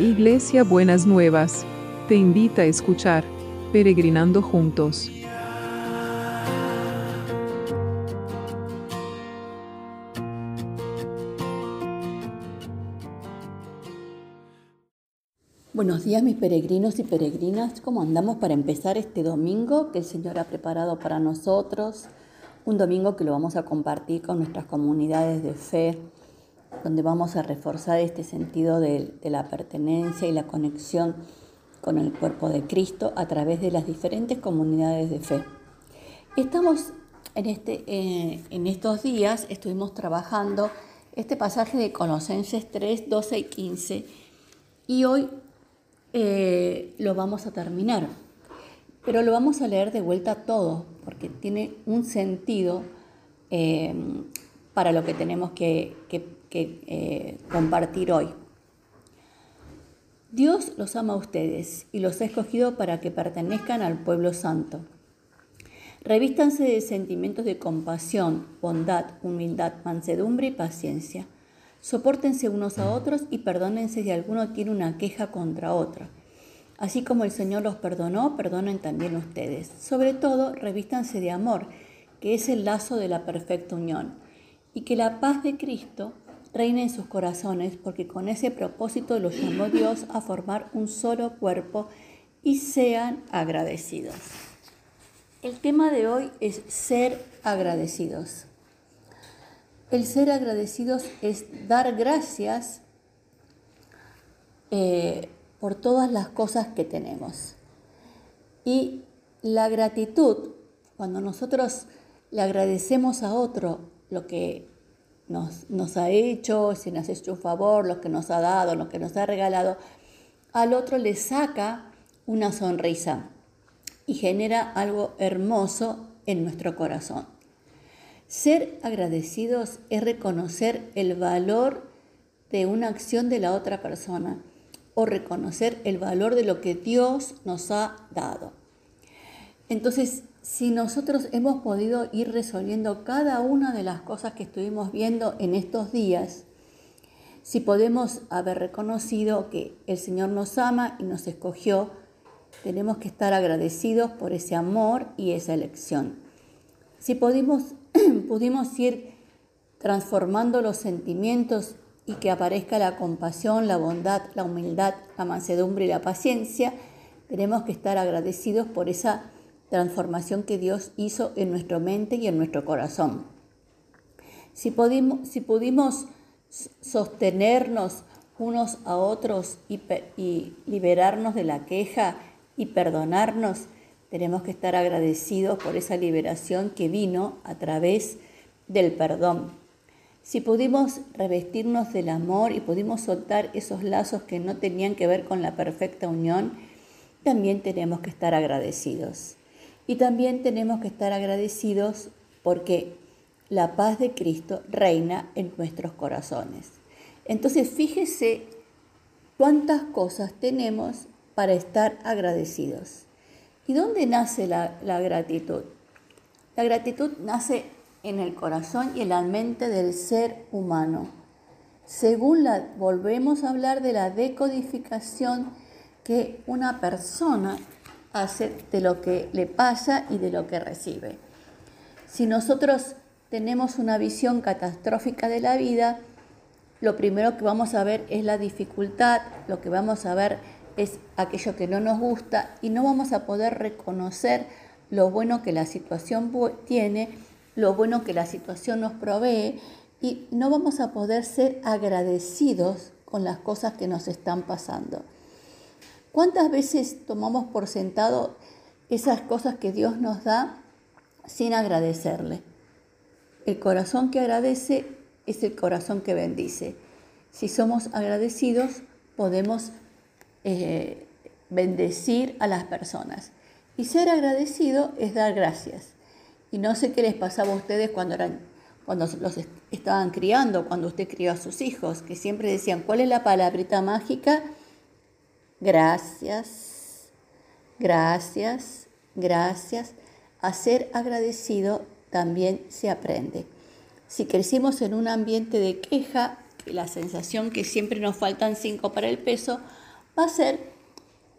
Iglesia Buenas Nuevas, te invita a escuchar Peregrinando Juntos. Buenos días mis peregrinos y peregrinas, ¿cómo andamos para empezar este domingo que el Señor ha preparado para nosotros? Un domingo que lo vamos a compartir con nuestras comunidades de fe, donde vamos a reforzar este sentido de, la pertenencia y la conexión con el cuerpo de Cristo a través de las diferentes comunidades de fe. Estamos en, este, eh, en estos días, estuvimos trabajando este pasaje de Colosenses 3, 12 y 15 y hoy eh, lo vamos a terminar, pero lo vamos a leer de vuelta todo porque tiene un sentido eh, para lo que tenemos que, eh, compartir hoy. Dios los ama a ustedes y los ha escogido para que pertenezcan al pueblo santo. Revístanse de sentimientos de compasión, bondad, humildad, mansedumbre y paciencia. Sopórtense unos a otros y perdónense si alguno tiene una queja contra otra. Así como el Señor los perdonó, perdonen también ustedes. Sobre todo, revístanse de amor, que es el lazo de la perfecta unión y que la paz de Cristo reine en sus corazones, porque con ese propósito los llamó Dios a formar un solo cuerpo y sean agradecidos. El tema de hoy es ser agradecidos. El ser agradecidos es dar gracias eh, por todas las cosas que tenemos. Y la gratitud, cuando nosotros le agradecemos a otro lo que nos, ha hecho, si nos ha hecho un favor, lo que nos ha dado, lo que nos ha regalado, al otro le saca una sonrisa y genera algo hermoso en nuestro corazón. Ser agradecidos es reconocer el valor de una acción de la otra persona o reconocer el valor de lo que Dios nos ha dado. Entonces, si nosotros hemos podido ir resolviendo cada una de las cosas que estuvimos viendo en estos días, si podemos haber reconocido que el Señor nos ama y nos escogió, tenemos que estar agradecidos por ese amor y esa elección. Si pudimos, pudimos ir transformando los sentimientos y que aparezca la compasión, la bondad, la humildad, la mansedumbre y la paciencia, tenemos que estar agradecidos por esa transformación que Dios hizo en nuestra mente y en nuestro corazón. Si, pudimos, sostenernos unos a otros y liberarnos de la queja y perdonarnos, tenemos que estar agradecidos por esa liberación que vino a través del perdón. Si pudimos revestirnos del amor y pudimos soltar esos lazos que no tenían que ver con la perfecta unión, también tenemos que estar agradecidos. Y también tenemos que estar agradecidos porque la paz de Cristo reina en nuestros corazones. Entonces fíjese cuántas cosas tenemos para estar agradecidos. ¿Y dónde nace la, gratitud? La gratitud nace en el corazón y en la mente del ser humano. Según la, volvemos a hablar de la decodificación que una persona hace de lo que le pasa y de lo que recibe. Si nosotros tenemos una visión catastrófica de la vida, lo primero que vamos a ver es la dificultad, lo que vamos a ver es aquello que no nos gusta y no vamos a poder reconocer lo bueno que la situación tiene, lo bueno que la situación nos provee y no vamos a poder ser agradecidos con las cosas que nos están pasando. ¿Cuántas veces tomamos por sentado esas cosas que Dios nos da sin agradecerle? El corazón que agradece es el corazón que bendice. Si somos agradecidos, podemos eh, bendecir a las personas. Y ser agradecido es dar gracias. Y no sé qué les pasaba a ustedes cuando eran cuando los estaban criando, cuando usted crió a sus hijos, que siempre decían, ¿cuál es la palabrita mágica? Gracias, gracias, gracias. A ser agradecido también se aprende. Si crecimos en un ambiente de queja, la sensación que siempre nos faltan cinco para el peso, va a ser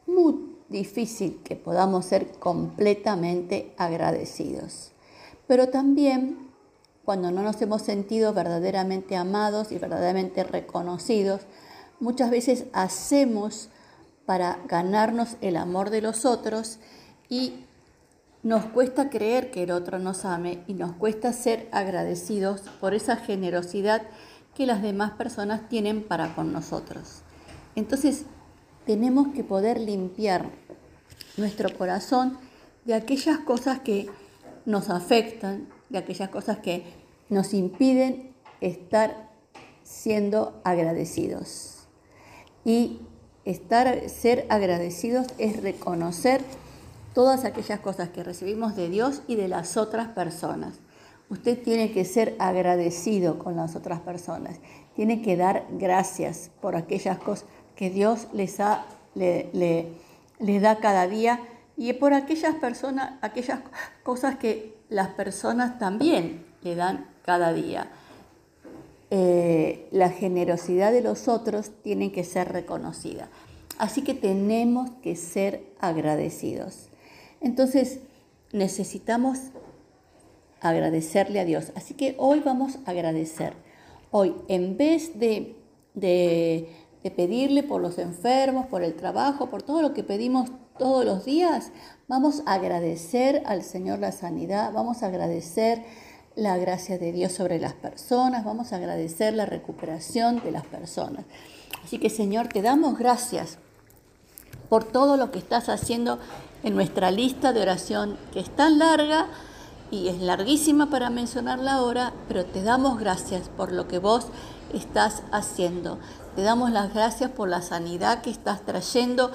muy difícil que podamos ser completamente agradecidos. Pero también cuando no nos hemos sentido verdaderamente amados y verdaderamente reconocidos, muchas veces hacemos para ganarnos el amor de los otros y nos cuesta creer que el otro nos ame y nos cuesta ser agradecidos por esa generosidad que las demás personas tienen para con nosotros. Entonces, tenemos que poder limpiar nuestro corazón de aquellas cosas que nos afectan, de aquellas cosas que nos impiden estar siendo agradecidos. Y estar, ser agradecidos es reconocer todas aquellas cosas que recibimos de Dios y de las otras personas. Usted tiene que ser agradecido con las otras personas. Tiene que dar gracias por aquellas cosas que Dios les, le, da cada día y por aquellas personas, aquellas cosas que las personas también le dan cada día. Eh, la generosidad de los otros tiene que ser reconocida. Así que tenemos que ser agradecidos. Entonces, necesitamos agradecerle a Dios. Así que hoy vamos a agradecer. Hoy, en vez de, de, pedirle por los enfermos, por el trabajo, por todo lo que pedimos todos los días, vamos a agradecer al Señor la sanidad, vamos a agradecer la gracia de Dios sobre las personas, vamos a agradecer la recuperación de las personas. Así que Señor, te damos gracias por todo lo que estás haciendo en nuestra lista de oración, que es tan larga y es larguísima para mencionarla ahora, pero te damos gracias por lo que vos estás haciendo. Te damos las gracias por la sanidad que estás trayendo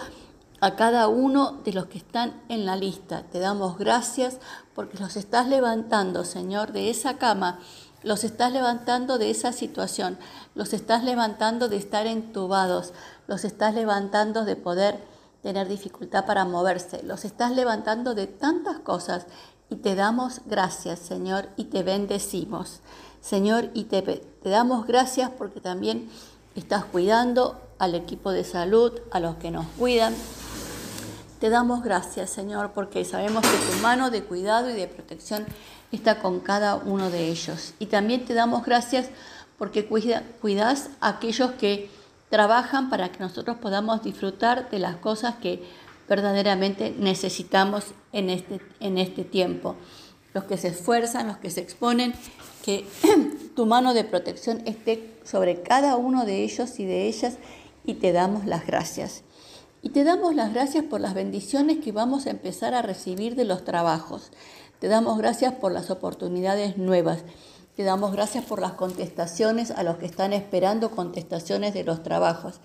a cada uno de los que están en la lista. Te damos gracias porque los estás levantando, Señor, de esa cama, los estás levantando de esa situación, los estás levantando de estar entubados, los estás levantando de poder tener dificultad para moverse. Los estás levantando de tantas cosas y te damos gracias, Señor, y te bendecimos. Señor, y te, te damos gracias porque también estás cuidando al equipo de salud, a los que nos cuidan. Te damos gracias, Señor, porque sabemos que tu mano de cuidado y de protección está con cada uno de ellos. Y también te damos gracias porque cuidas a aquellos que trabajan para que nosotros podamos disfrutar de las cosas que verdaderamente necesitamos en este, en este tiempo. Los que se esfuerzan, los que se exponen, que tu mano de protección esté sobre cada uno de ellos y de ellas y te damos las gracias. Y te damos las gracias por las bendiciones que vamos a empezar a recibir de los trabajos. Te damos gracias por las oportunidades nuevas. Te damos gracias por las contestaciones a los que están esperando contestaciones de los trabajos.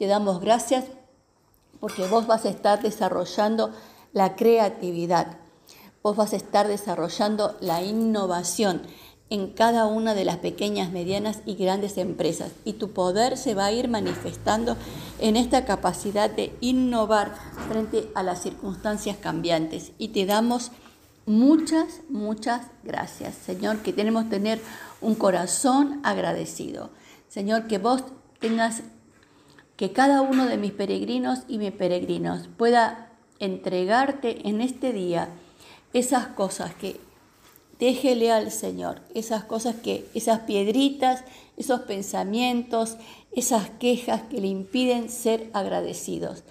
Te damos gracias porque vos vas a estar desarrollando la creatividad. Vos vas a estar desarrollando la innovación en cada una de las pequeñas, medianas y grandes empresas. Y tu poder se va a ir manifestando en esta capacidad de innovar frente a las circunstancias cambiantes. Y te damos Muchas, muchas gracias, Señor, que tenemos que tener un corazón agradecido. Señor, que vos tengas, que cada uno de mis peregrinos y mis peregrinos pueda entregarte en este día esas cosas que déjele al Señor, esas cosas que, esas piedritas, esos pensamientos, esas quejas que le impiden ser agradecidos.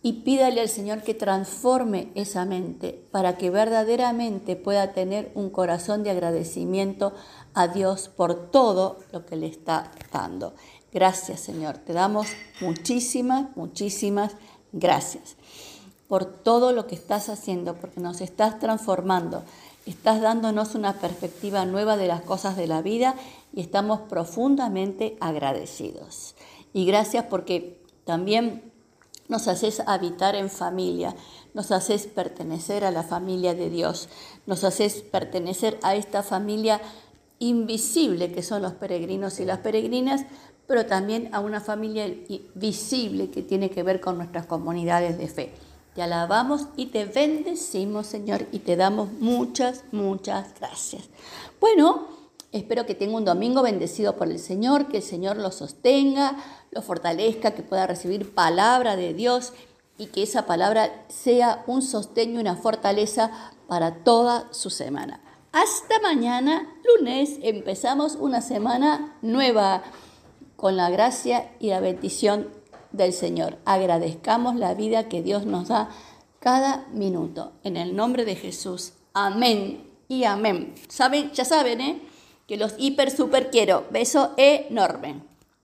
Y pídale al Señor que transforme esa mente para que verdaderamente pueda tener un corazón de agradecimiento a Dios por todo lo que le está dando. Gracias Señor, te damos muchísimas, muchísimas gracias por todo lo que estás haciendo, porque nos estás transformando, estás dándonos una perspectiva nueva de las cosas de la vida y estamos profundamente agradecidos. Y gracias porque también nos haces habitar en familia, nos haces pertenecer a la familia de Dios, nos haces pertenecer a esta familia invisible que son los peregrinos y las peregrinas, pero también a una familia visible que tiene que ver con nuestras comunidades de fe. Te alabamos y te bendecimos, Señor, y te damos muchas, muchas gracias. Bueno, Espero que tenga un domingo bendecido por el Señor, que el Señor lo sostenga, lo fortalezca, que pueda recibir palabra de Dios y que esa palabra sea un sostén y una fortaleza para toda su semana. Hasta mañana, lunes, empezamos una semana nueva con la gracia y la bendición del Señor. Agradezcamos la vida que Dios nos da cada minuto. En el nombre de Jesús. Amén y amén. ¿Saben? Ya saben, ¿eh? Que los hiper super quiero. Beso enorme.